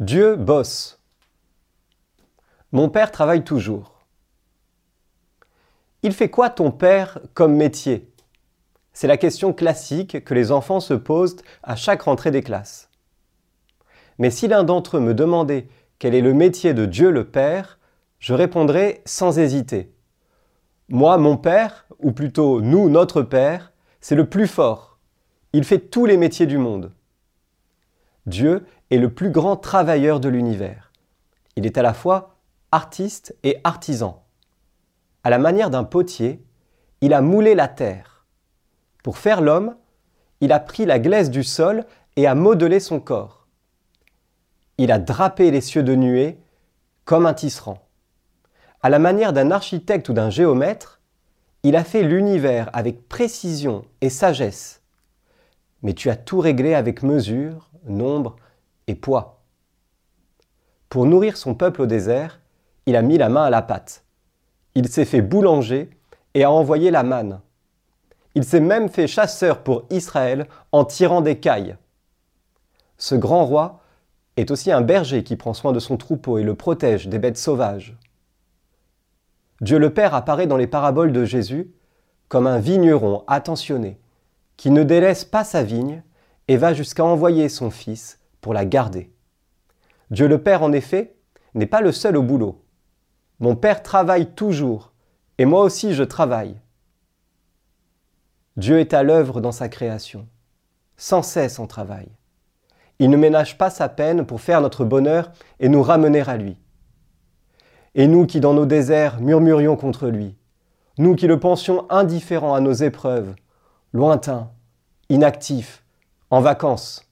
Dieu bosse. Mon père travaille toujours. Il fait quoi ton père comme métier? C'est la question classique que les enfants se posent à chaque rentrée des classes. Mais si l'un d'entre eux me demandait quel est le métier de Dieu le Père, je répondrais sans hésiter. Moi, mon Père, ou plutôt nous, notre Père, c'est le plus fort. Il fait tous les métiers du monde. Dieu est le plus grand travailleur de l'univers. Il est à la fois artiste et artisan. À la manière d'un potier, il a moulé la terre. Pour faire l'homme, il a pris la glaise du sol et a modelé son corps. Il a drapé les cieux de nuée comme un tisserand. À la manière d'un architecte ou d'un géomètre, il a fait l'univers avec précision et sagesse. Mais tu as tout réglé avec mesure, nombre et poids. Pour nourrir son peuple au désert, il a mis la main à la pâte. Il s'est fait boulanger et a envoyé la manne. Il s'est même fait chasseur pour Israël en tirant des cailles. Ce grand roi est aussi un berger qui prend soin de son troupeau et le protège des bêtes sauvages. Dieu le Père apparaît dans les paraboles de Jésus comme un vigneron attentionné, qui ne délaisse pas sa vigne et va jusqu'à envoyer son Fils pour la garder. Dieu le Père, en effet, n'est pas le seul au boulot. Mon Père travaille toujours, et moi aussi je travaille. Dieu est à l'œuvre dans sa création, sans cesse en travail. Il ne ménage pas sa peine pour faire notre bonheur et nous ramener à lui. Et nous qui dans nos déserts murmurions contre lui, nous qui le pensions indifférent à nos épreuves, lointain, inactif, en vacances,